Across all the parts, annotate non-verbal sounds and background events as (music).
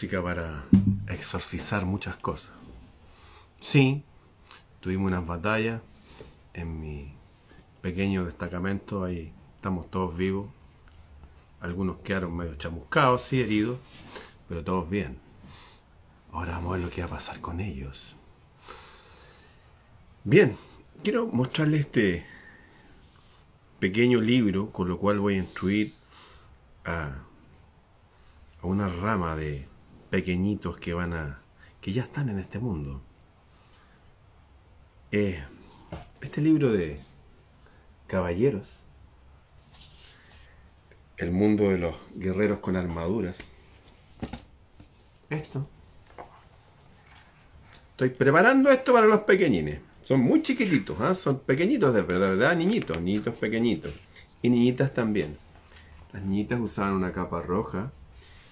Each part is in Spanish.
música para exorcizar muchas cosas. Sí, tuvimos unas batallas en mi pequeño destacamento, ahí estamos todos vivos. Algunos quedaron medio chamuscados, sí, heridos, pero todos bien. Ahora vamos a ver lo que va a pasar con ellos. Bien, quiero mostrarles este pequeño libro con lo cual voy a instruir a, una rama de pequeñitos que van a que ya están en este mundo. Eh, este libro de caballeros, el mundo de los guerreros con armaduras. Esto. Estoy preparando esto para los pequeñines. Son muy chiquititos, ¿ah? son pequeñitos de verdad, niñitos, niñitos pequeñitos. Y niñitas también. Las niñitas usaban una capa roja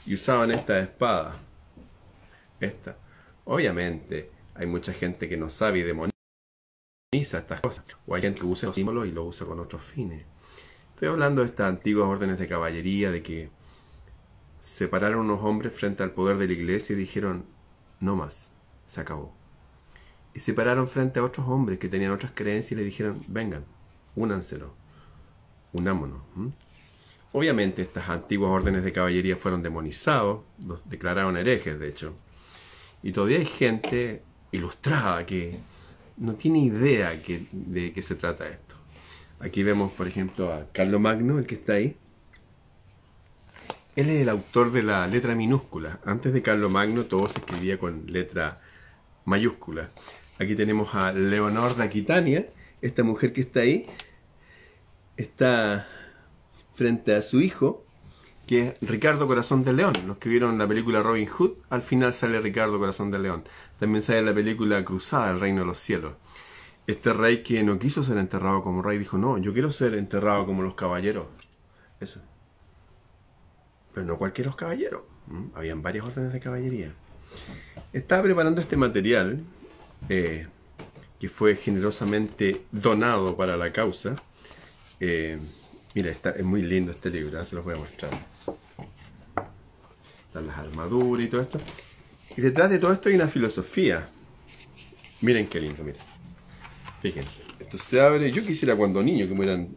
y usaban esta espada. Esta. Obviamente, hay mucha gente que no sabe y demoniza estas cosas. O hay gente que usa los símbolos y lo usa con otros fines. Estoy hablando de estas antiguas órdenes de caballería, de que separaron unos hombres frente al poder de la iglesia y dijeron, no más, se acabó y se pararon frente a otros hombres que tenían otras creencias y le dijeron, vengan, únanselo, unámonos. Obviamente estas antiguas órdenes de caballería fueron demonizados, los declararon herejes de hecho, y todavía hay gente ilustrada que no tiene idea de qué se trata esto. Aquí vemos, por ejemplo, a Carlo Magno, el que está ahí. Él es el autor de la letra minúscula. Antes de Carlo Magno todo se escribía con letra mayúscula. Aquí tenemos a Leonor de Aquitania, esta mujer que está ahí, está frente a su hijo, que es Ricardo Corazón de León. Los que vieron la película Robin Hood, al final sale Ricardo Corazón de León. También sale la película Cruzada, el Reino de los Cielos. Este rey que no quiso ser enterrado como rey dijo, no, yo quiero ser enterrado como los caballeros. Eso. Pero no cualquiera los caballeros. Habían varias órdenes de caballería. Estaba preparando este material eh, que fue generosamente donado para la causa. Eh, mira, está, es muy lindo este libro, ¿eh? se los voy a mostrar. Están las armaduras y todo esto. Y detrás de todo esto hay una filosofía. Miren qué lindo, miren. Fíjense, esto se abre. Yo quisiera cuando niño que me hubieran,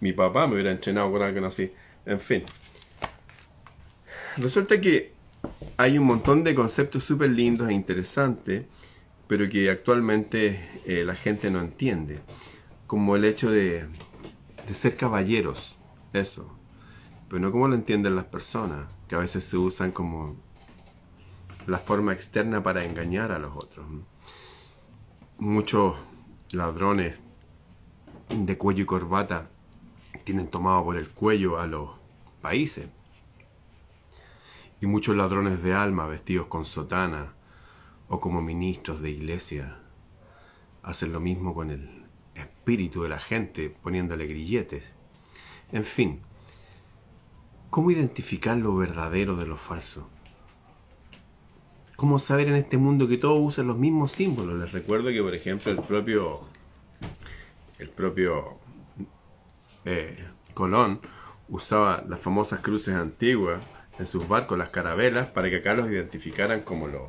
mi papá me hubiera entrenado con algo así. En fin. Resulta que hay un montón de conceptos súper lindos e interesantes pero que actualmente eh, la gente no entiende, como el hecho de, ser caballeros, eso, pero no como lo entienden las personas, que a veces se usan como la forma externa para engañar a los otros. Muchos ladrones de cuello y corbata tienen tomado por el cuello a los países. Y muchos ladrones de alma vestidos con sotana o como ministros de iglesia hacen lo mismo con el espíritu de la gente poniéndole grilletes. En fin, ¿cómo identificar lo verdadero de lo falso? ¿Cómo saber en este mundo que todos usan los mismos símbolos? Les recuerdo que, por ejemplo, el propio, el propio eh, Colón usaba las famosas cruces antiguas en sus barcos, las carabelas, para que acá los identificaran como los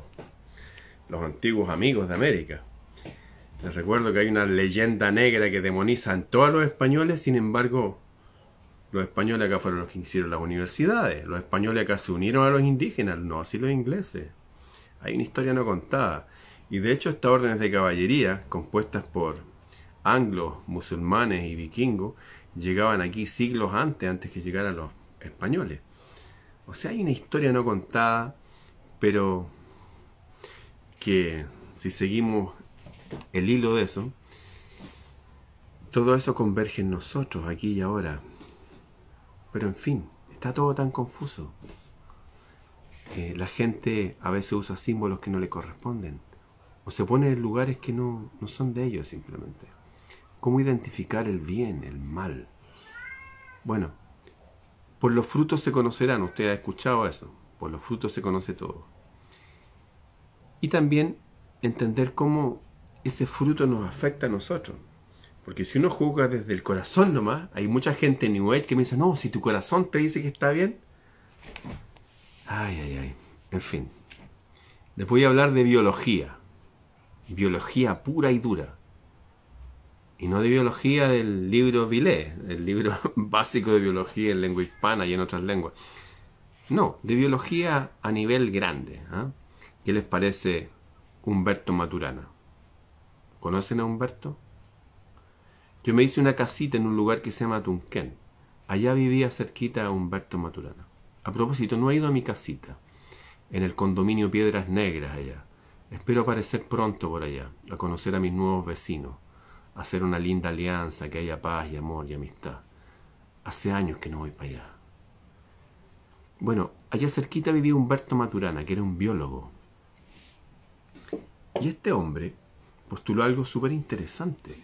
los antiguos amigos de América. Les recuerdo que hay una leyenda negra que demoniza a todos los españoles, sin embargo, los españoles acá fueron los que hicieron las universidades, los españoles acá se unieron a los indígenas, no así los ingleses. Hay una historia no contada. Y de hecho estas órdenes de caballería, compuestas por anglos, musulmanes y vikingos, llegaban aquí siglos antes, antes que llegaran los españoles. O sea, hay una historia no contada, pero que si seguimos el hilo de eso, todo eso converge en nosotros, aquí y ahora. Pero en fin, está todo tan confuso. la gente a veces usa símbolos que no le corresponden. O se pone en lugares que no, no son de ellos simplemente. ¿Cómo identificar el bien, el mal? Bueno, por los frutos se conocerán. Usted ha escuchado eso. Por los frutos se conoce todo. Y también entender cómo ese fruto nos afecta a nosotros. Porque si uno juzga desde el corazón nomás, hay mucha gente en New Age que me dice, no, si tu corazón te dice que está bien, Ay, ay, ay. En fin. Les voy a hablar de biología. Biología pura y dura. Y no de biología del libro Vilé, el libro (laughs) básico de biología en lengua hispana y en otras lenguas. No, de biología a nivel grande. ¿ah? ¿Qué les parece Humberto Maturana? ¿Conocen a Humberto? Yo me hice una casita en un lugar que se llama Tunquén. Allá vivía cerquita a Humberto Maturana. A propósito, no he ido a mi casita, en el condominio Piedras Negras allá. Espero aparecer pronto por allá, a conocer a mis nuevos vecinos, a hacer una linda alianza, que haya paz y amor y amistad. Hace años que no voy para allá. Bueno, allá cerquita vivía Humberto Maturana, que era un biólogo. Y este hombre postuló algo súper interesante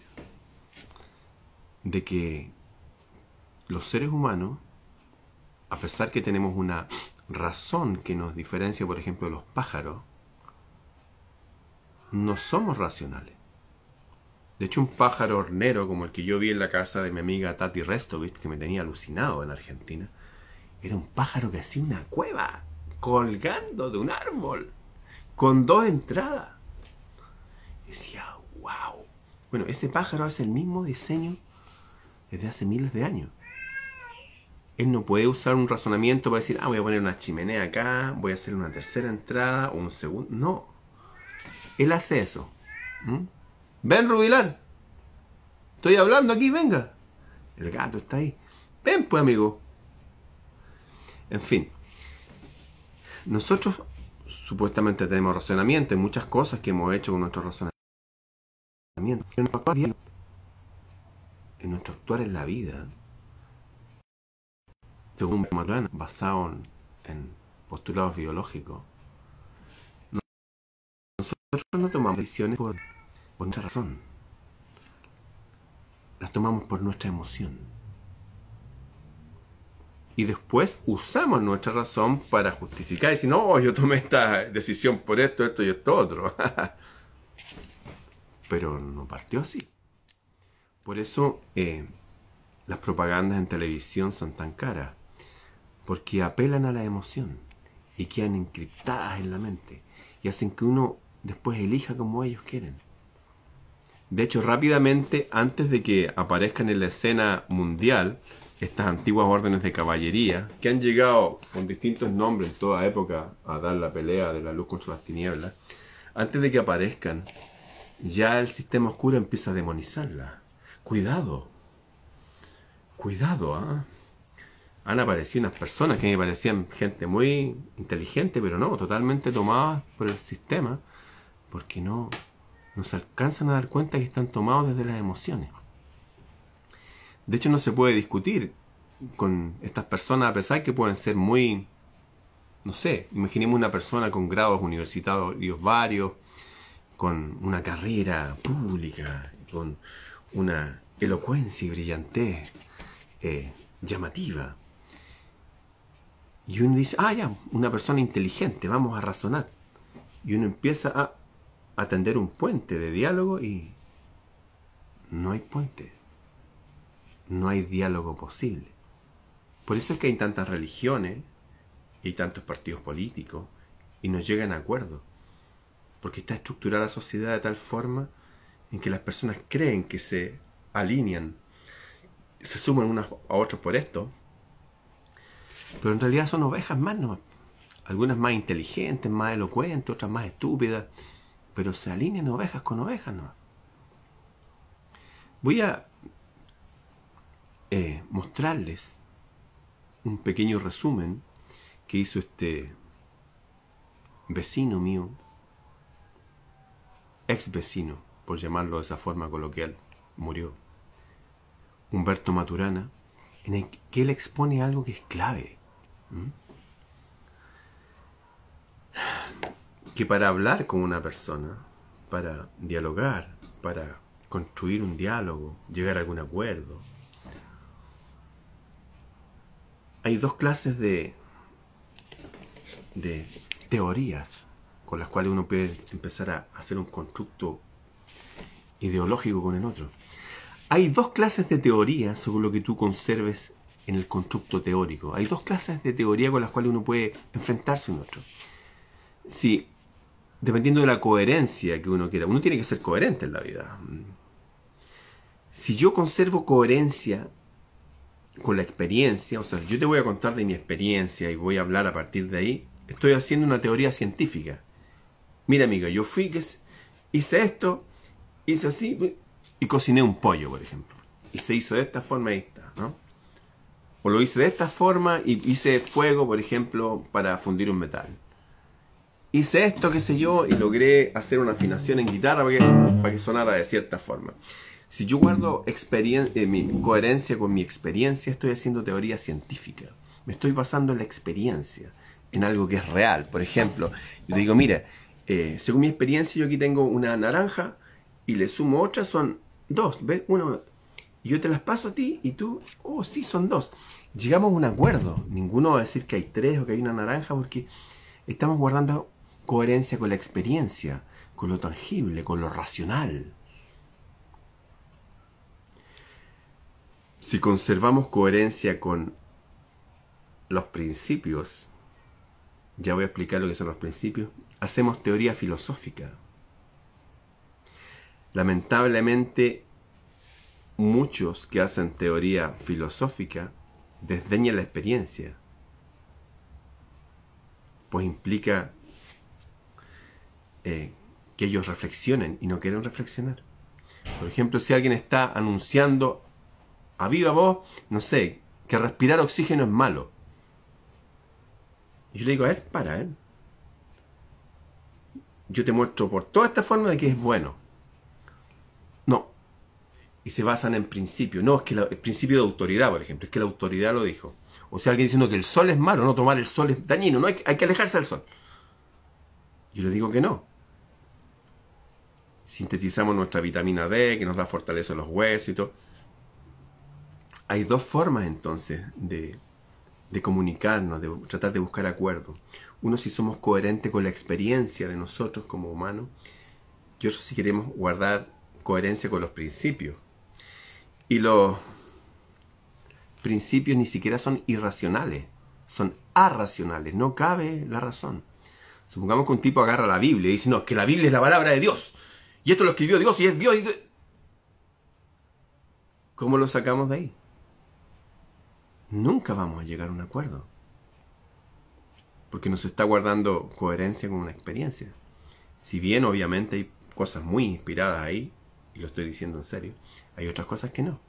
de que los seres humanos, a pesar que tenemos una razón que nos diferencia, por ejemplo, de los pájaros, no somos racionales. De hecho, un pájaro hornero como el que yo vi en la casa de mi amiga Tati Restovich, que me tenía alucinado en Argentina, era un pájaro que hacía una cueva colgando de un árbol, con dos entradas. Y decía, wow. Bueno, ese pájaro hace el mismo diseño desde hace miles de años. Él no puede usar un razonamiento para decir, ah, voy a poner una chimenea acá, voy a hacer una tercera entrada o un segundo. No. Él hace eso. ¿Mm? Ven, Rubilán. Estoy hablando aquí, venga. El gato está ahí. Ven, pues, amigo. En fin. Nosotros supuestamente tenemos razonamiento en muchas cosas que hemos hecho con nuestro razonamiento en nuestro actuar en la vida, según Maturana, basado en, postulados biológicos, nosotros no tomamos decisiones por, por nuestra razón, las tomamos por nuestra emoción. Y después usamos nuestra razón para justificar y decir, no, yo tomé esta decisión por esto, esto y esto otro. (laughs) Pero no partió así. Por eso eh, las propagandas en televisión son tan caras, porque apelan a la emoción y quedan encriptadas en la mente y hacen que uno después elija como ellos quieren. De hecho, rápidamente, antes de que aparezcan en la escena mundial estas antiguas órdenes de caballería, que han llegado con distintos nombres en toda época a dar la pelea de la luz contra las tinieblas, antes de que aparezcan, ya el sistema oscuro empieza a demonizarla Cuidado. Cuidado, ¿ah? Han aparecido unas personas que me parecían gente muy inteligente, pero no, totalmente tomadas por el sistema, porque no nos alcanzan a dar cuenta que están tomados desde las emociones. De hecho, no se puede discutir con estas personas, a pesar que pueden ser muy, no sé, imaginemos una persona con grados universitarios varios, con una carrera pública, con una elocuencia y brillantez eh, llamativa. Y uno dice, ah, ya, una persona inteligente, vamos a razonar. Y uno empieza a atender un puente de diálogo y no hay puente. No hay diálogo posible. Por eso es que hay tantas religiones y tantos partidos políticos y no llegan a acuerdo. Porque está estructurada la sociedad de tal forma en que las personas creen que se alinean, se suman unas a otros por esto, pero en realidad son ovejas más no Algunas más inteligentes, más elocuentes, otras más estúpidas, pero se alinean ovejas con ovejas no Voy a eh, mostrarles un pequeño resumen que hizo este vecino mío, ex vecino, por llamarlo de esa forma coloquial, murió. Humberto Maturana, en el que él expone algo que es clave. Que para hablar con una persona, para dialogar, para construir un diálogo, llegar a algún acuerdo, hay dos clases de, de teorías con las cuales uno puede empezar a hacer un constructo ideológico con el otro. Hay dos clases de teorías sobre lo que tú conserves en el constructo teórico. Hay dos clases de teoría con las cuales uno puede enfrentarse a un otro. Si, dependiendo de la coherencia que uno quiera, uno tiene que ser coherente en la vida. Si yo conservo coherencia con la experiencia, o sea, yo te voy a contar de mi experiencia y voy a hablar a partir de ahí, estoy haciendo una teoría científica. Mira, amiga, yo fui que hice esto, hice así y cociné un pollo, por ejemplo. Y se hizo de esta forma y está, ¿no? O lo hice de esta forma y hice fuego, por ejemplo, para fundir un metal. Hice esto, qué sé yo, y logré hacer una afinación en guitarra para que, para que sonara de cierta forma. Si yo guardo eh, mi coherencia con mi experiencia, estoy haciendo teoría científica. Me estoy basando en la experiencia, en algo que es real. Por ejemplo, yo digo, mira, eh, según mi experiencia, yo aquí tengo una naranja y le sumo otra, son dos. ¿Ves? Uno, yo te las paso a ti y tú, oh, sí, son dos. Llegamos a un acuerdo. Ninguno va a decir que hay tres o que hay una naranja porque estamos guardando coherencia con la experiencia, con lo tangible, con lo racional. Si conservamos coherencia con los principios, ya voy a explicar lo que son los principios, hacemos teoría filosófica. Lamentablemente, muchos que hacen teoría filosófica desdeñan la experiencia, pues implica eh, que ellos reflexionen y no quieren reflexionar. Por ejemplo, si alguien está anunciando a viva voz, no sé, que respirar oxígeno es malo. Yo le digo, a ver, para, ¿eh? Yo te muestro por toda esta forma de que es bueno. Y se basan en principios. No, es que el principio de autoridad, por ejemplo, es que la autoridad lo dijo. O sea, alguien diciendo que el sol es malo, no tomar el sol es dañino, no hay, hay que alejarse del sol. Yo le digo que no. Sintetizamos nuestra vitamina D, que nos da fortaleza a los huesos y todo hay dos formas entonces de, comunicarnos, de tratar de buscar acuerdo. Uno si somos coherentes con la experiencia de nosotros como humanos y otro si queremos guardar coherencia con los principios. Y los principios ni siquiera son irracionales, son arracionales, no cabe la razón. Supongamos que un tipo agarra la Biblia y dice, no, que la Biblia es la palabra de Dios. Y esto lo escribió Dios y es Dios. ¿Cómo lo sacamos de ahí? nunca vamos a llegar a un acuerdo. Porque nos está guardando coherencia con una experiencia. Si bien obviamente hay cosas muy inspiradas ahí, lo estoy diciendo en serio, hay otras cosas que no.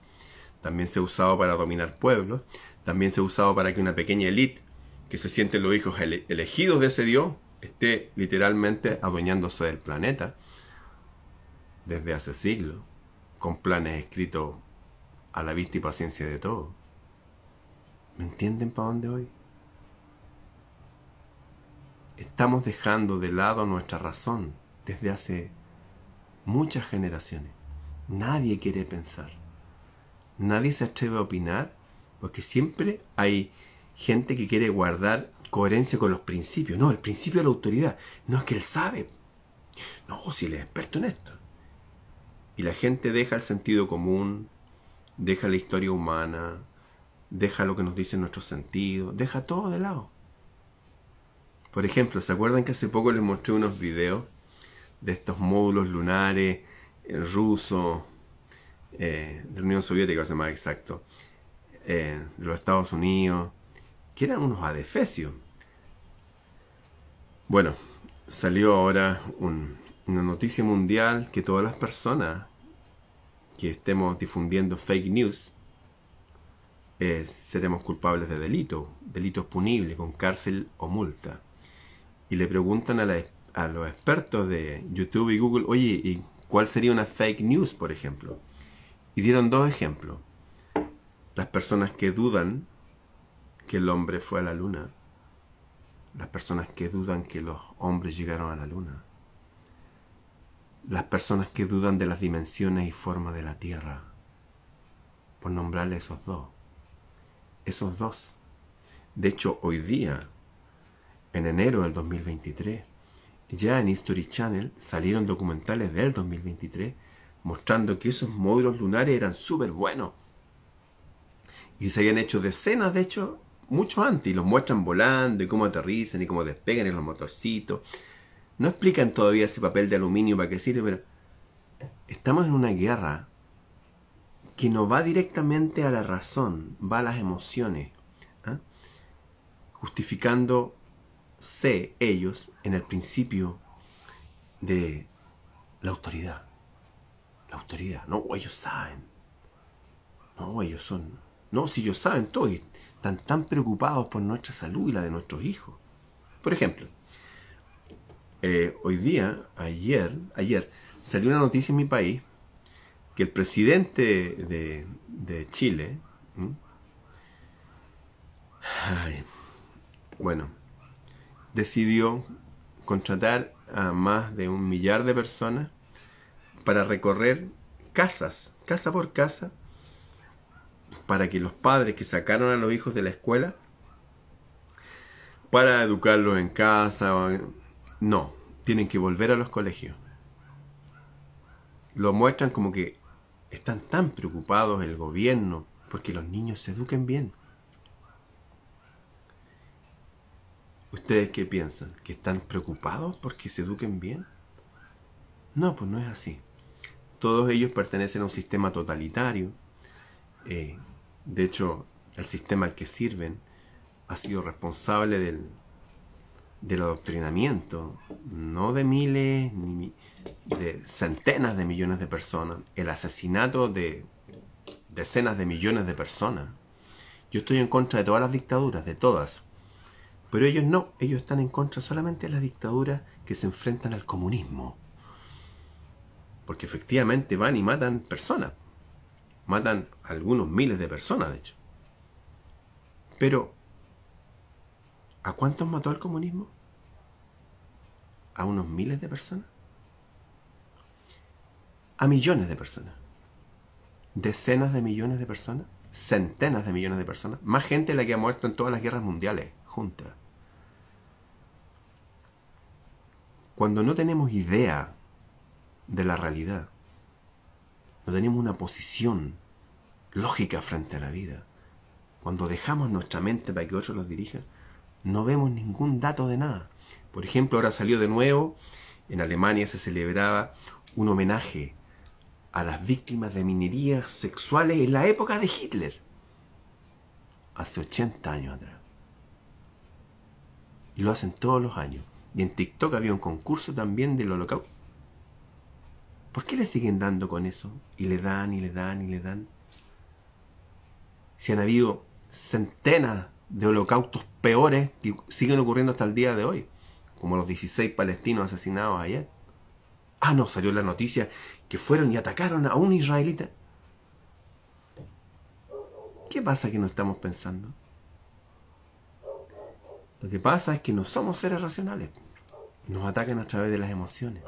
También se ha usado para dominar pueblos, también se ha usado para que una pequeña élite que se sienten los hijos elegidos de ese Dios esté literalmente adueñándose del planeta desde hace siglos, con planes escritos a la vista y paciencia de todos. ¿Me entienden para dónde voy? Estamos dejando de lado nuestra razón desde hace muchas generaciones. Nadie quiere pensar. Nadie se atreve a opinar porque siempre hay gente que quiere guardar coherencia con los principios. No, el principio de la autoridad. No es que él sabe. No, si él es experto en esto. Y la gente deja el sentido común, deja la historia humana, deja lo que nos dicen nuestros sentidos, deja todo de lado. Por ejemplo, ¿se acuerdan que hace poco les mostré unos videos de estos módulos lunares eh, rusos, eh, de la Unión Soviética, ser más exacto, eh, de los Estados Unidos, que eran unos adefesios? Bueno, salió ahora una noticia mundial que todas las personas que estemos difundiendo fake news, eh, seremos culpables de delito, delitos punibles con cárcel o multa. Y le preguntan a, a los expertos de YouTube y Google, oye, ¿y cuál sería una fake news, por ejemplo? Y dieron dos ejemplos. Las personas que dudan que el hombre fue a la luna. Las personas que dudan que los hombres llegaron a la luna. Las personas que dudan de las dimensiones y forma de la Tierra. Por nombrarle esos dos esos dos. De hecho, hoy día, en enero del 2023, ya en History Channel salieron documentales del 2023 mostrando que esos módulos lunares eran súper buenos. Y se habían hecho decenas, de hecho, mucho antes. Y los muestran volando y cómo aterrizan y cómo despegan en los motorcitos. No explican todavía ese papel de aluminio para qué sirve, pero estamos en una guerra que no va directamente a la razón, va a las emociones, ¿ah? Justificándose ellos en el principio de la autoridad. La autoridad, no, ellos saben. No, ellos son. No, si ellos saben todo y están tan preocupados por nuestra salud y la de nuestros hijos. Por ejemplo, eh, hoy día, ayer, ayer, salió una noticia en mi país que el presidente de, Chile, bueno, decidió contratar a más de un millar de personas para recorrer casas, casa por casa, para que los padres que sacaron a los hijos de la escuela, para educarlos en casa, no, tienen que volver a los colegios. Lo muestran como que están tan preocupados el gobierno porque los niños se eduquen bien. ¿Ustedes qué piensan? ¿Que están preocupados porque se eduquen bien? No, pues no es así. Todos ellos pertenecen a un sistema totalitario. Eh, de hecho, el sistema al que sirven ha sido responsable del, del adoctrinamiento, no de miles, ni de centenas de millones de personas, el asesinato de decenas de millones de personas. Yo estoy en contra de todas las dictaduras, de todas. Pero ellos no, ellos están en contra solamente de las dictaduras que se enfrentan al comunismo. Porque efectivamente van y matan personas. Matan algunos miles de personas, de hecho. Pero ¿A cuántos mató el comunismo? ¿A unos miles de personas? A millones de personas. Decenas de millones de personas. Centenas de millones de personas. Más gente de la que ha muerto en todas las guerras mundiales juntas. Cuando no tenemos idea de la realidad, no tenemos una posición lógica frente a la vida, cuando dejamos nuestra mente para que otros los dirijan, no vemos ningún dato de nada. Por ejemplo, ahora salió de nuevo, en Alemania se celebraba un homenaje a las víctimas de minerías sexuales en la época de Hitler, hace 80 años atrás. Y lo hacen todos los años. Y en TikTok había un concurso también del holocausto. ¿Por qué le siguen dando con eso? Y le dan, y le dan, y le dan. Si han habido centenas de holocaustos peores que siguen ocurriendo hasta el día de hoy, como los 16 palestinos asesinados ayer. Ah, no, salió la noticia que fueron y atacaron a un israelita. ¿Qué pasa que no estamos pensando? Lo que pasa es que no somos seres racionales. Nos atacan a través de las emociones.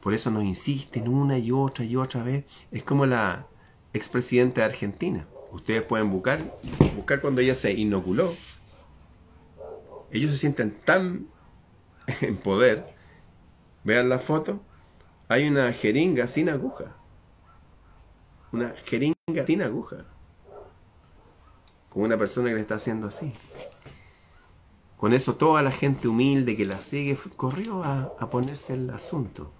Por eso nos insisten una y otra y otra vez. Es como la expresidenta de Argentina. Ustedes pueden buscar, buscar cuando ella se inoculó. Ellos se sienten tan (laughs) en poder. Vean la foto. Hay una jeringa sin aguja. Una jeringa sin aguja. Con una persona que le está haciendo así. Con eso toda la gente humilde que la sigue corrió a, ponerse el asunto.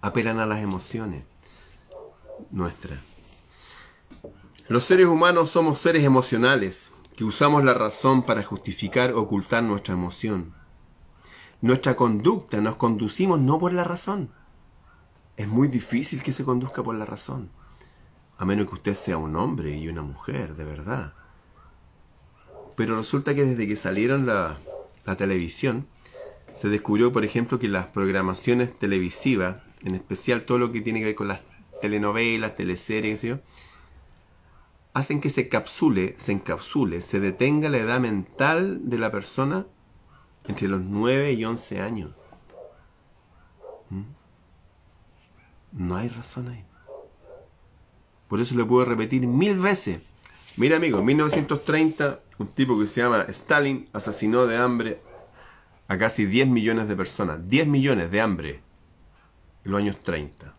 Apelan a las emociones nuestras. Los seres humanos somos seres emocionales, que usamos la razón para justificar o ocultar nuestra emoción. Nuestra conducta nos conducimos no por la razón. Es muy difícil que se conduzca por la razón, a menos que usted sea un hombre y una mujer, de verdad. Pero resulta que desde que salieron la, televisión, se descubrió, por ejemplo, que las programaciones televisivas, en especial todo lo que tiene que ver con las telenovelas, teleseries, ¿sí? hacen que se capsule, se encapsule, se detenga la edad mental de la persona entre los 9 y 11 años. ¿Mm? No hay razón ahí. Por eso le puedo repetir mil veces. Mira amigo, en 1930 un tipo que se llama Stalin asesinó de hambre a casi 10 millones de personas. 10 millones de hambre en los años 30.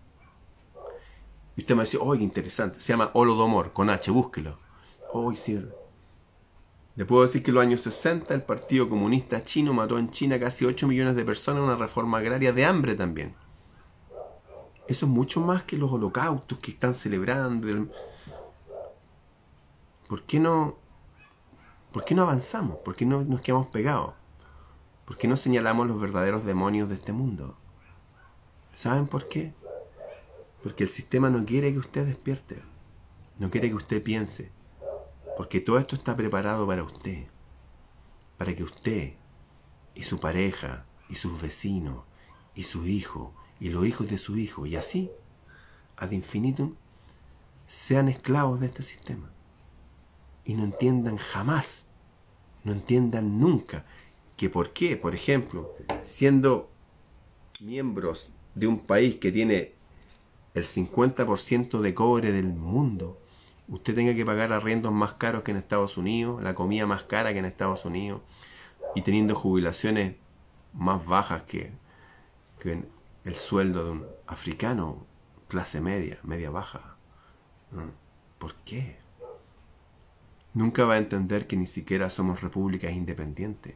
Y usted me dice, oye, interesante. Se llama Holodomor, con H, búsquelo. Hoy sí. Le puedo decir que en los años 60 el Partido Comunista Chino mató en China casi 8 millones de personas en una reforma agraria de hambre también. Eso es mucho más que los holocaustos que están celebrando. ¿Por qué no, por qué no avanzamos? ¿Por qué no nos quedamos pegados? ¿Por qué no señalamos los verdaderos demonios de este mundo? ¿Saben por qué? Porque el sistema no quiere que usted despierte, no quiere que usted piense, porque todo esto está preparado para usted, para que usted y su pareja y sus vecinos y su hijo y los hijos de su hijo y así, ad infinitum, sean esclavos de este sistema y no entiendan jamás, no entiendan nunca que por qué, por ejemplo, siendo miembros de un país que tiene el 50% de cobre del mundo, usted tenga que pagar arriendos más caros que en Estados Unidos, la comida más cara que en Estados Unidos, y teniendo jubilaciones más bajas que, que el sueldo de un africano, clase media, media baja. ¿Por qué? Nunca va a entender que ni siquiera somos repúblicas independientes.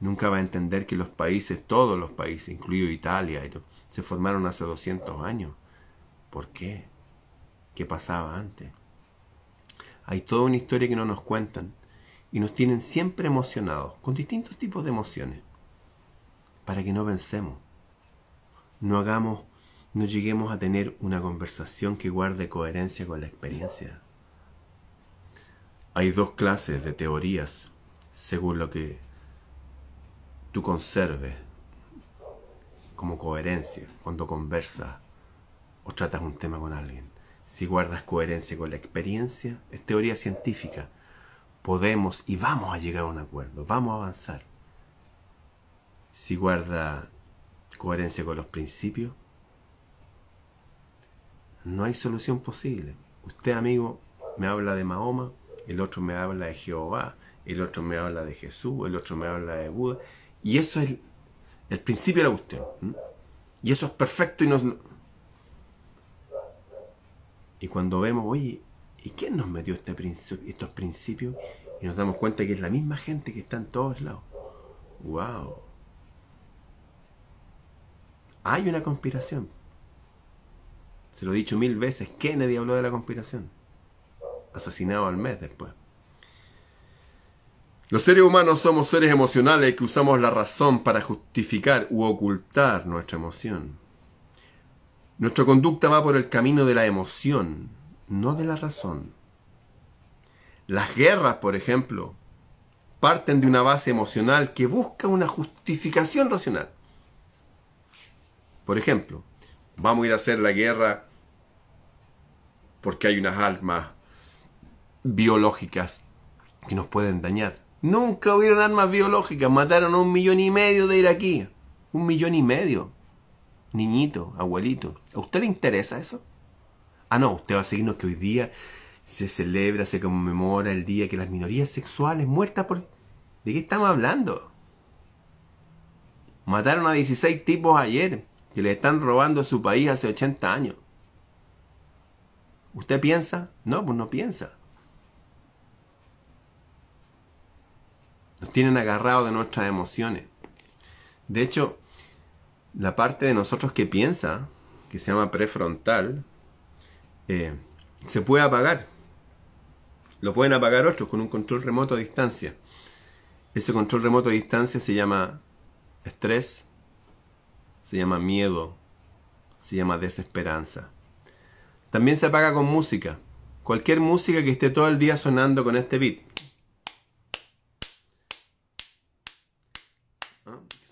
Nunca va a entender que los países, todos los países, incluido Italia, se formaron hace 200 años. ¿Por qué? ¿Qué pasaba antes? Hay toda una historia que no nos cuentan y nos tienen siempre emocionados, con distintos tipos de emociones, para que no vencemos. No hagamos, no lleguemos a tener una conversación que guarde coherencia con la experiencia. Hay dos clases de teorías según lo que tú conserves como coherencia cuando conversas o tratas un tema con alguien. Si guardas coherencia con la experiencia, es teoría científica. Podemos y vamos a llegar a un acuerdo, vamos a avanzar. Si guarda coherencia con los principios, no hay solución posible. Usted, amigo, me habla de Mahoma, el otro me habla de Jehová, el otro me habla de Jesús, el otro me habla de Buda, y eso es el, principio de la cuestión. Y eso es perfecto y nos, y cuando vemos, oye, ¿y quién nos metió este estos principios? Y nos damos cuenta que es la misma gente que está en todos lados. ¡Wow! Hay una conspiración. Se lo he dicho mil veces, Kennedy habló de la conspiración. Asesinado al mes después. Los seres humanos somos seres emocionales que usamos la razón para justificar u ocultar nuestra emoción. Nuestra conducta va por el camino de la emoción, no de la razón. Las guerras, por ejemplo, parten de una base emocional que busca una justificación racional. Por ejemplo, vamos a ir a hacer la guerra porque hay unas armas biológicas que nos pueden dañar. Nunca hubieron armas biológicas, mataron a un millón y medio de iraquíes. Un millón y medio niñito, abuelito. ¿A usted le interesa eso? Ah, no, usted va a seguirnos que hoy día se celebra, se conmemora el día que las minorías sexuales muertas por... ¿De qué estamos hablando? Mataron a 16 tipos ayer que le están robando a su país hace 80 años. ¿Usted piensa? No, pues no piensa. Tienen agarrados de nuestras emociones. De hecho, la parte de nosotros que piensa, que se llama prefrontal, eh, se puede apagar. Lo pueden apagar otros con un control remoto a distancia. Ese control remoto a distancia se llama estrés, se llama miedo, se llama desesperanza. También se apaga con música. Cualquier música que esté todo el día sonando con este beat.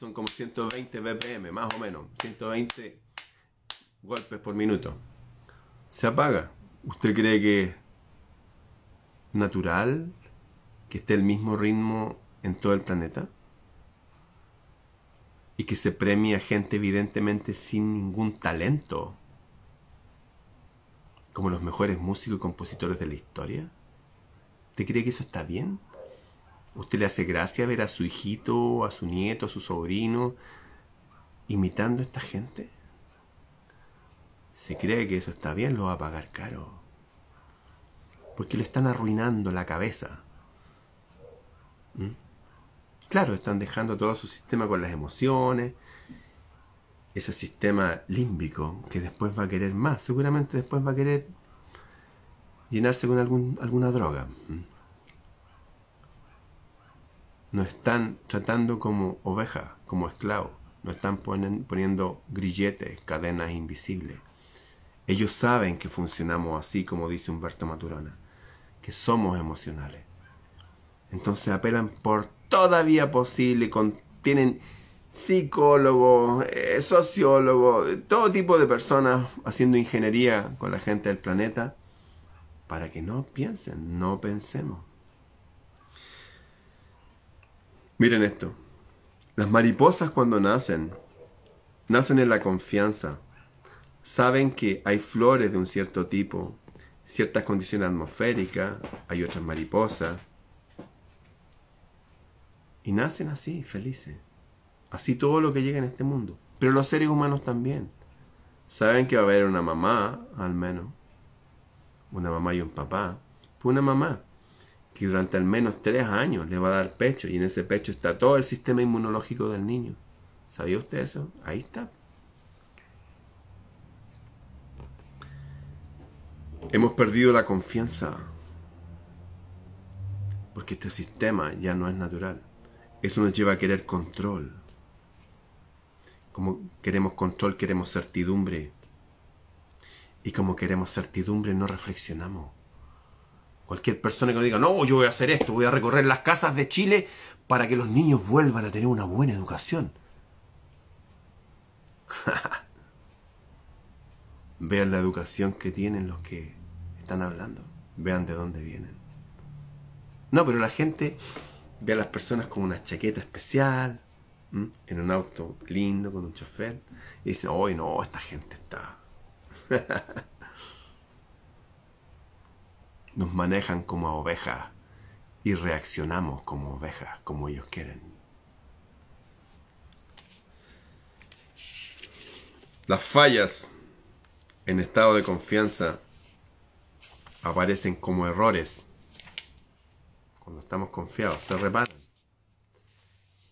Son como 120 BPM, más o menos, 120 golpes por minuto. Se apaga. ¿Usted cree que es natural que esté el mismo ritmo en todo el planeta? Y que se premia gente evidentemente sin ningún talento, como los mejores músicos y compositores de la historia. ¿Usted cree que eso está bien? ¿Usted le hace gracia ver a su hijito, a su nieto, a su sobrino imitando a esta gente? se cree que eso está bien, lo va a pagar caro. Porque le están arruinando la cabeza. ¿Mm? Claro, están dejando todo su sistema con las emociones, ese sistema límbico que después va a querer más, seguramente después va a querer llenarse con algún, alguna droga. ¿Mm? Nos están tratando como ovejas, como esclavos, nos están poniendo grilletes, cadenas invisibles. Ellos saben que funcionamos así, como dice Humberto Maturana, que somos emocionales. Entonces apelan por toda vía posible, tienen psicólogos, eh, sociólogos, todo tipo de personas haciendo ingeniería con la gente del planeta para que no piensen, no pensemos. Miren esto, las mariposas cuando nacen, nacen en la confianza, saben que hay flores de un cierto tipo, ciertas condiciones atmosféricas, hay otras mariposas, y nacen así, felices. Así todo lo que llega en este mundo. Pero los seres humanos también. Saben que va a haber una mamá, al menos. Una mamá y un papá. Fue una mamá que durante al menos tres años le va a dar pecho y en ese pecho está todo el sistema inmunológico del niño. ¿Sabía usted eso? Ahí está. Hemos perdido la confianza porque este sistema ya no es natural. Eso nos lleva a querer control. Como queremos control, queremos certidumbre. Y como queremos certidumbre, no reflexionamos. Cualquier persona que diga, no, yo voy a hacer esto, voy a recorrer las casas de Chile para que los niños vuelvan a tener una buena educación. (laughs) Vean la educación que tienen los que están hablando. Vean de dónde vienen. No, pero la gente ve a las personas con una chaqueta especial, en un auto lindo con un chofer y dicen, hoy no, esta gente está... (laughs) Nos manejan como ovejas y reaccionamos como ovejas, como ellos quieren. Las fallas en estado de confianza aparecen como errores. Cuando estamos confiados, se reparan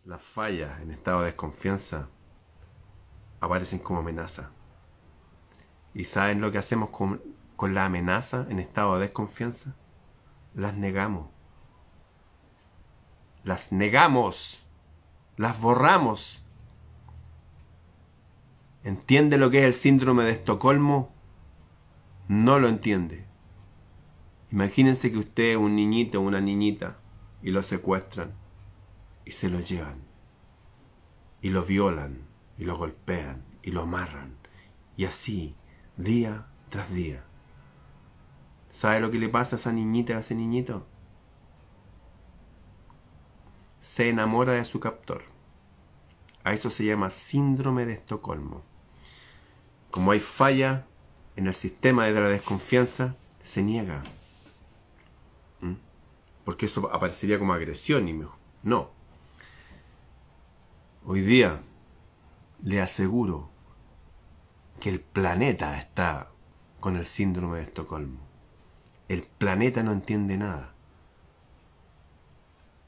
las fallas en estado de desconfianza aparecen como amenaza. ¿Y saben lo que hacemos con, con la amenaza en estado de desconfianza? Las negamos. Las negamos. Las borramos. ¿Entiende lo que es el síndrome de Estocolmo? No lo entiende. Imagínense que usted es un niñito o una niñita y lo secuestran y se lo llevan. Y lo violan, y lo golpean, y lo amarran. Y así, día tras día. ¿Sabe lo que le pasa a esa niñita, a ese niñito? Se enamora de su captor. A eso se llama síndrome de Estocolmo. Como hay falla en el sistema de la desconfianza, se niega. ¿Mm? Porque eso aparecería como agresión y mejor. No, Hoy día le aseguro que el planeta está con el síndrome de Estocolmo. El planeta no entiende nada.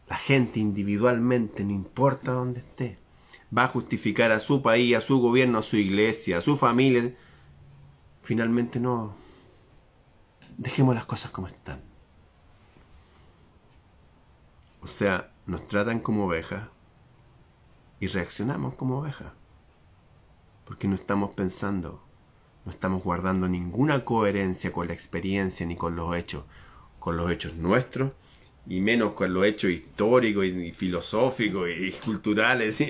La gente individualmente, no importa dónde esté, va a justificar a su país, a su gobierno, a su iglesia, a su familia. Finalmente no. Dejemos las cosas como están. O sea, nos tratan como ovejas y reaccionamos como ovejas. Porque no estamos pensando, no estamos guardando ninguna coherencia con la experiencia ni con los hechos, con los hechos nuestros y menos con los hechos históricos y, filosóficos y, culturales.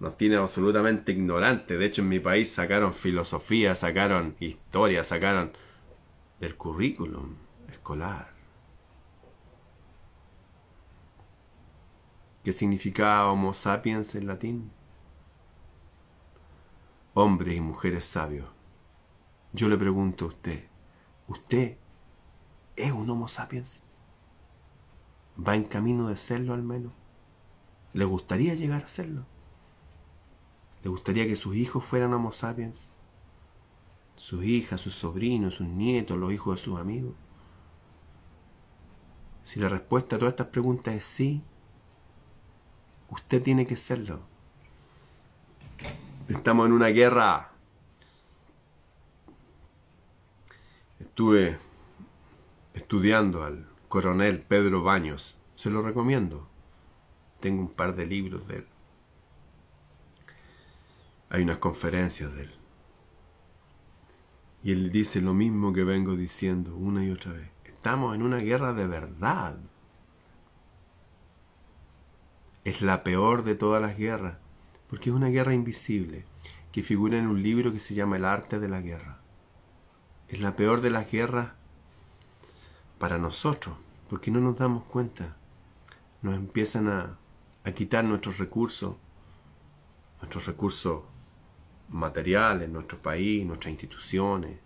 Nos tiene absolutamente ignorantes. De hecho, en mi país sacaron filosofía, sacaron historia, sacaron del currículum escolar. ¿Qué significaba Homo sapiens en latín? Hombres y mujeres sabios. Yo le pregunto a usted, ¿usted es un Homo sapiens? ¿Va en camino de serlo al menos? ¿Le gustaría llegar a serlo? ¿Le gustaría que sus hijos fueran Homo sapiens? sus hijas, sus sobrinos, sus nietos, los hijos de sus amigos? Si la respuesta a todas estas preguntas es sí, usted tiene que serlo. Estamos en una guerra. Estuve estudiando al coronel Pedro Baños. Se lo recomiendo. Tengo un par de libros de él. Hay unas conferencias de él. Y él dice lo mismo que vengo diciendo una y otra vez. Estamos en una guerra de verdad. Es la peor de todas las guerras, porque es una guerra invisible, que figura en un libro que se llama El arte de la guerra. Es la peor de las guerras para nosotros, porque no nos damos cuenta. Nos empiezan a, a quitar nuestros recursos, nuestros recursos materiales, nuestro país, nuestras instituciones,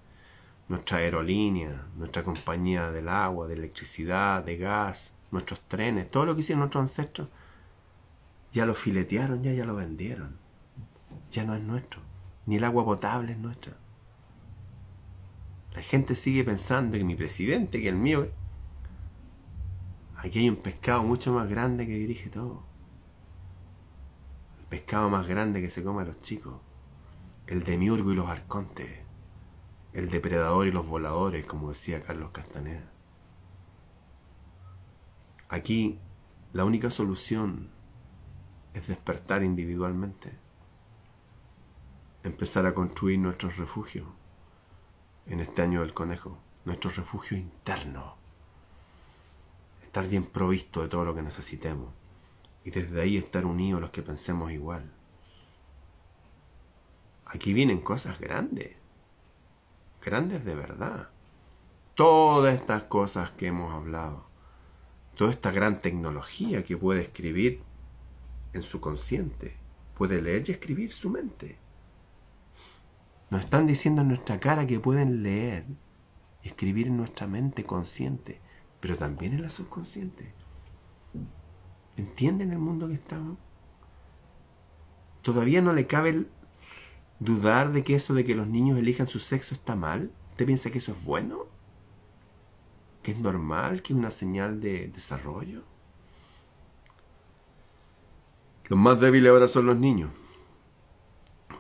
nuestra aerolínea, nuestra compañía del agua, de electricidad, de gas, nuestros trenes, todo lo que hicieron nuestros ancestros, ya lo filetearon, ya, ya lo vendieron. Ya no es nuestro. Ni el agua potable es nuestra. La gente sigue pensando que mi presidente, que el mío, aquí hay un pescado mucho más grande que dirige todo. El pescado más grande que se come a los chicos. El demiurgo y los arcontes el depredador y los voladores, como decía Carlos Castaneda. Aquí la única solución es despertar individualmente, empezar a construir nuestros refugios en este año del conejo, nuestro refugio interno, estar bien provisto de todo lo que necesitemos y desde ahí estar unidos los que pensemos igual. Aquí vienen cosas grandes grandes de verdad. Todas estas cosas que hemos hablado, toda esta gran tecnología que puede escribir en su consciente, puede leer y escribir su mente. Nos están diciendo en nuestra cara que pueden leer escribir en nuestra mente consciente, pero también en la subconsciente. ¿Entienden el mundo que estamos? Todavía no le cabe dudar de que eso de que los niños elijan su sexo está mal? ¿Usted piensa que eso es bueno? ¿Que es normal? ¿Que es una señal de desarrollo? Los más débiles ahora son los niños,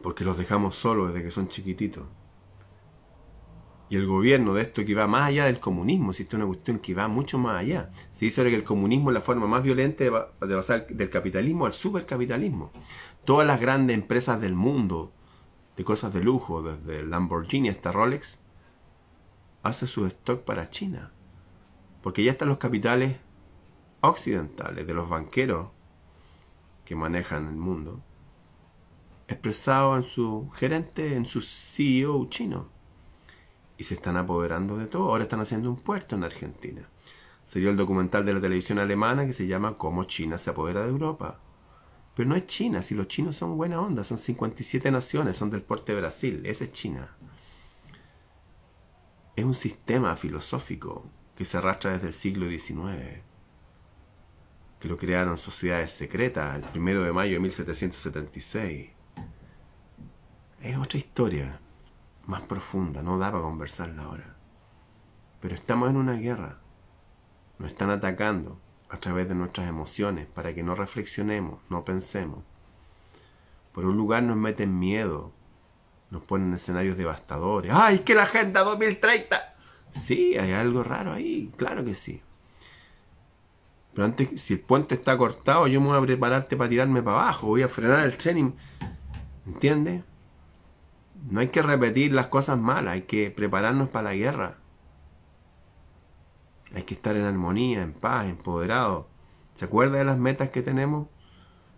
porque los dejamos solos desde que son chiquititos. Y el gobierno de esto que va más allá del comunismo, es una cuestión que va mucho más allá. Se dice que el comunismo es la forma más violenta de pasar del capitalismo al supercapitalismo. Todas las grandes empresas del mundo, de cosas de lujo, desde Lamborghini hasta Rolex, hace su stock para China. Porque ya están los capitales occidentales, de los banqueros que manejan el mundo, expresado en su gerente, en su CEO chino. Y se están apoderando de todo. Ahora están haciendo un puerto en Argentina. Sería el documental de la televisión alemana que se llama Cómo China se apodera de Europa. Pero no es China, si los chinos son buena onda, son 57 naciones, son del porte de Brasil, esa es China. Es un sistema filosófico que se arrastra desde el siglo XIX, que lo crearon sociedades secretas el primero de mayo de 1776. Es otra historia, más profunda, no da para conversarla ahora. Pero estamos en una guerra, nos están atacando, a través de nuestras emociones para que no reflexionemos, no pensemos. Por un lugar nos meten miedo, nos ponen escenarios devastadores. ¡Ay, que la Agenda 2030! Sí, hay algo raro ahí, claro que sí. Pero antes, si el puente está cortado, yo me voy a prepararte para tirarme para abajo, voy a frenar el tren. ¿Entiendes? No hay que repetir las cosas malas, hay que prepararnos para la guerra. Hay que estar en armonía, en paz, empoderado. ¿Se acuerda de las metas que tenemos?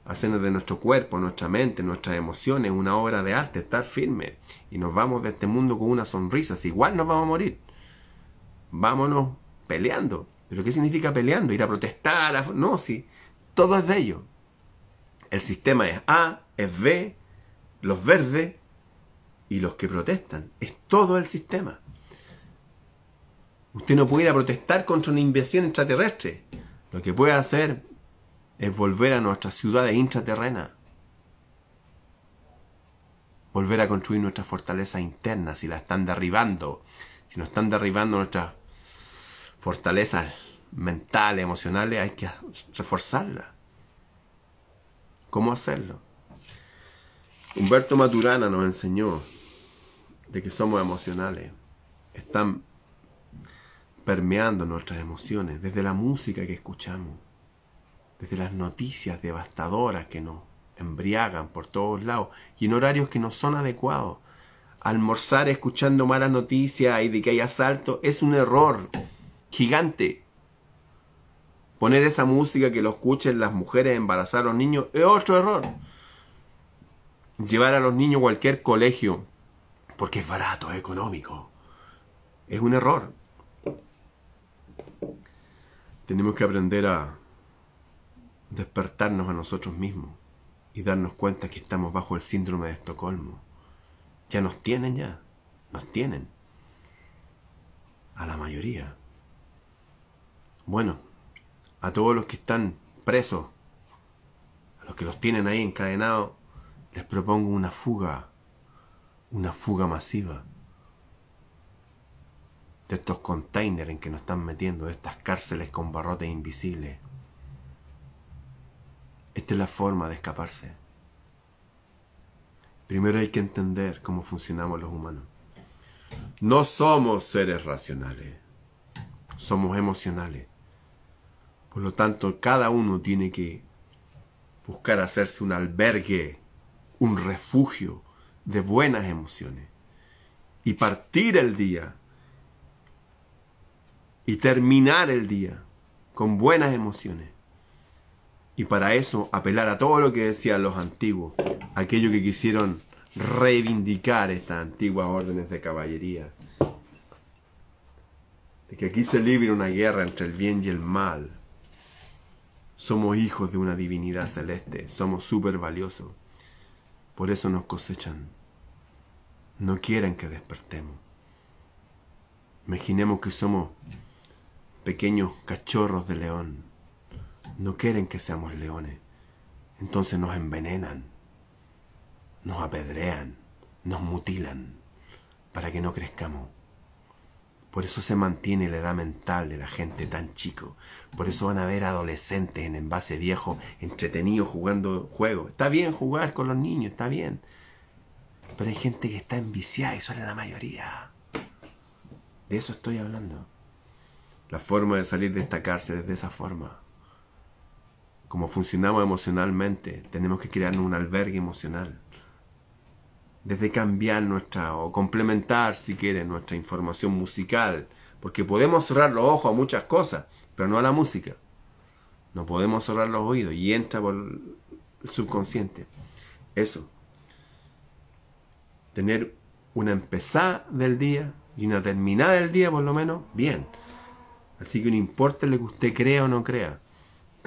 Hacernos de nuestro cuerpo, nuestra mente, nuestras emociones una obra de arte, estar firme. Y nos vamos de este mundo con una sonrisa. Si igual nos vamos a morir. Vámonos peleando. ¿Pero qué significa peleando? Ir a protestar. No, sí. Todo es de ello. El sistema es A, es B, los verdes y los que protestan. Es todo el sistema. Usted no puede ir a protestar contra una invasión extraterrestre. Lo que puede hacer es volver a nuestras ciudades intraterrenas. volver a construir nuestras fortalezas internas, si las están derribando, si nos están derribando nuestras fortalezas mentales, emocionales, hay que reforzarlas. ¿Cómo hacerlo? Humberto Maturana nos enseñó de que somos emocionales. Están permeando nuestras emociones desde la música que escuchamos, desde las noticias devastadoras que nos embriagan por todos lados y en horarios que no son adecuados. Almorzar escuchando malas noticias y de que hay asalto es un error gigante. Poner esa música que lo escuchen las mujeres embarazar a los niños es otro error. Llevar a los niños a cualquier colegio porque es barato, es económico. Es un error. Tenemos que aprender a despertarnos a nosotros mismos y darnos cuenta que estamos bajo el síndrome de Estocolmo. Ya nos tienen ya, nos tienen. A la mayoría. Bueno, a todos los que están presos, a los que los tienen ahí encadenados, les propongo una fuga, una fuga masiva de estos containers en que nos están metiendo, de estas cárceles con barrotes invisibles. Esta es la forma de escaparse. Primero hay que entender cómo funcionamos los humanos. No somos seres racionales, somos emocionales. Por lo tanto, cada uno tiene que buscar hacerse un albergue, un refugio de buenas emociones y partir el día y terminar el día con buenas emociones. Y para eso apelar a todo lo que decían los antiguos, aquellos que quisieron reivindicar estas antiguas órdenes de caballería. De que aquí se libre una guerra entre el bien y el mal. Somos hijos de una divinidad celeste, somos súper valiosos. Por eso nos cosechan. No quieren que despertemos. Imaginemos que somos pequeños cachorros de león no quieren que seamos leones. Entonces nos envenenan, nos apedrean, nos mutilan para que no crezcamos. Por eso se mantiene la edad mental de la gente tan chico. Por eso van a ver adolescentes en envase viejo entretenidos jugando juegos. Está bien jugar con los niños, está bien. Pero hay gente que está enviciada y son la mayoría. De eso estoy hablando. La forma de salir de esta cárcel es de esa forma como funcionamos emocionalmente, tenemos que crear un albergue emocional. Desde cambiar nuestra, o complementar, si quieren, nuestra información musical. Porque podemos cerrar los ojos a muchas cosas, pero no a la música. No podemos cerrar los oídos y entra por el subconsciente. Eso. Tener una empezada del día y una terminada del día, por lo menos, bien. Así que no importa lo que usted crea o no crea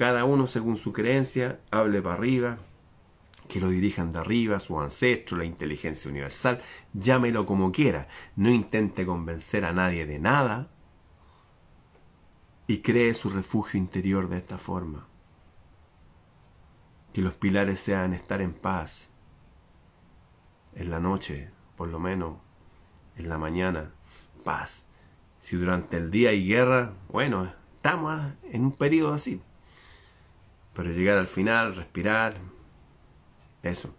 cada uno según su creencia, hable para arriba, que lo dirijan de arriba, su ancestro, la inteligencia universal, llámelo como quiera, no intente convencer a nadie de nada y cree su refugio interior de esta forma. Que los pilares sean estar en paz, en la noche, por lo menos, en la mañana, paz. Si durante el día hay guerra, bueno, estamos en un periodo así. Pero llegar al final, respirar, eso.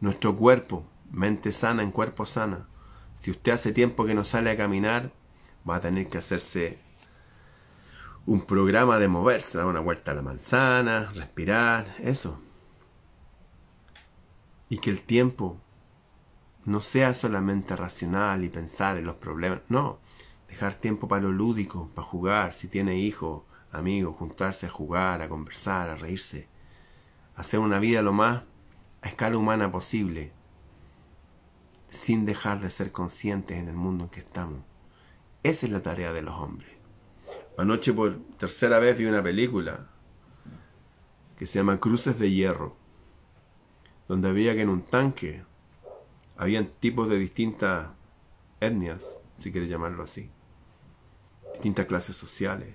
Nuestro cuerpo, mente sana en cuerpo sana. Si usted hace tiempo que no sale a caminar, va a tener que hacerse un programa de moverse, dar una vuelta a la manzana, respirar, eso. Y que el tiempo no sea solamente racional y pensar en los problemas, no, dejar tiempo para lo lúdico, para jugar, si tiene hijos, amigos, juntarse a jugar, a conversar, a reírse, hacer una vida lo más a escala humana posible, sin dejar de ser conscientes en el mundo en que estamos. Esa es la tarea de los hombres. Anoche por tercera vez vi una película que se llama Cruces de Hierro, donde había que en un tanque habían tipos de distintas etnias, si quieres llamarlo así, distintas clases sociales,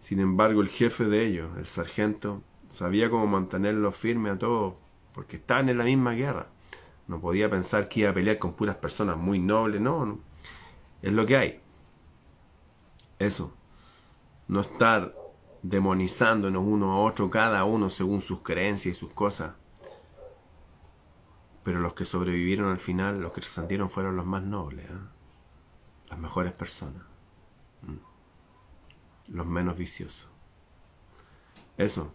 sin embargo, el jefe de ellos, el sargento, sabía cómo mantenerlo firme a todos, porque estaban en la misma guerra. No podía pensar que iba a pelear con puras personas muy nobles, no, no. Es lo que hay. Eso. No estar demonizándonos uno a otro, cada uno según sus creencias y sus cosas. Pero los que sobrevivieron al final, los que trascendieron fueron los más nobles, ¿eh? las mejores personas, los menos viciosos. Eso,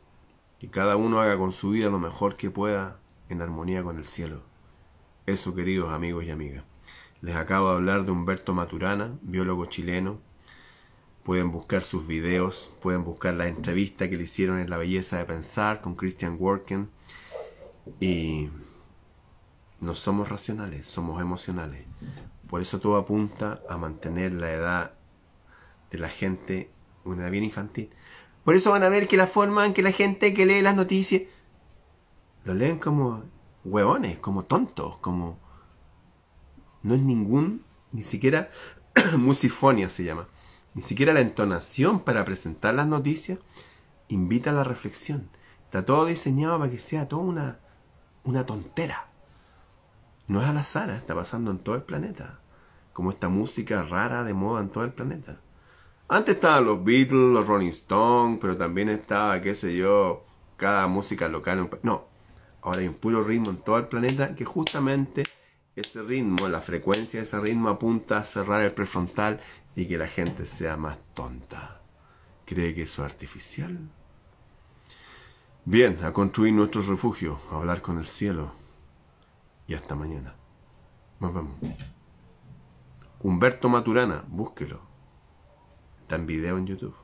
que cada uno haga con su vida lo mejor que pueda en armonía con el cielo. Eso, queridos amigos y amigas. Les acabo de hablar de Humberto Maturana, biólogo chileno. Pueden buscar sus videos, pueden buscar la entrevista que le hicieron en La Belleza de Pensar con Christian Worken. Y no somos racionales, somos emocionales. Por eso todo apunta a mantener la edad de la gente una edad bien infantil. Por eso van a ver que la forma en que la gente que lee las noticias lo leen como huevones, como tontos, como... No es ningún, ni siquiera (clears throat) musifonia se llama, ni siquiera la entonación para presentar las noticias invita a la reflexión. Está todo diseñado para que sea toda una, una tontera. No es al azar, ¿eh? está pasando en todo el planeta. Como esta música rara de moda en todo el planeta. Antes estaban los Beatles, los Rolling Stones, pero también estaba, qué sé yo, cada música local. No, ahora hay un puro ritmo en todo el planeta que justamente ese ritmo, la frecuencia de ese ritmo apunta a cerrar el prefrontal y que la gente sea más tonta. ¿Cree que eso es artificial? Bien, a construir nuestro refugio, a hablar con el cielo y hasta mañana. Nos vemos. Humberto Maturana, búsquelo. Está en video en YouTube.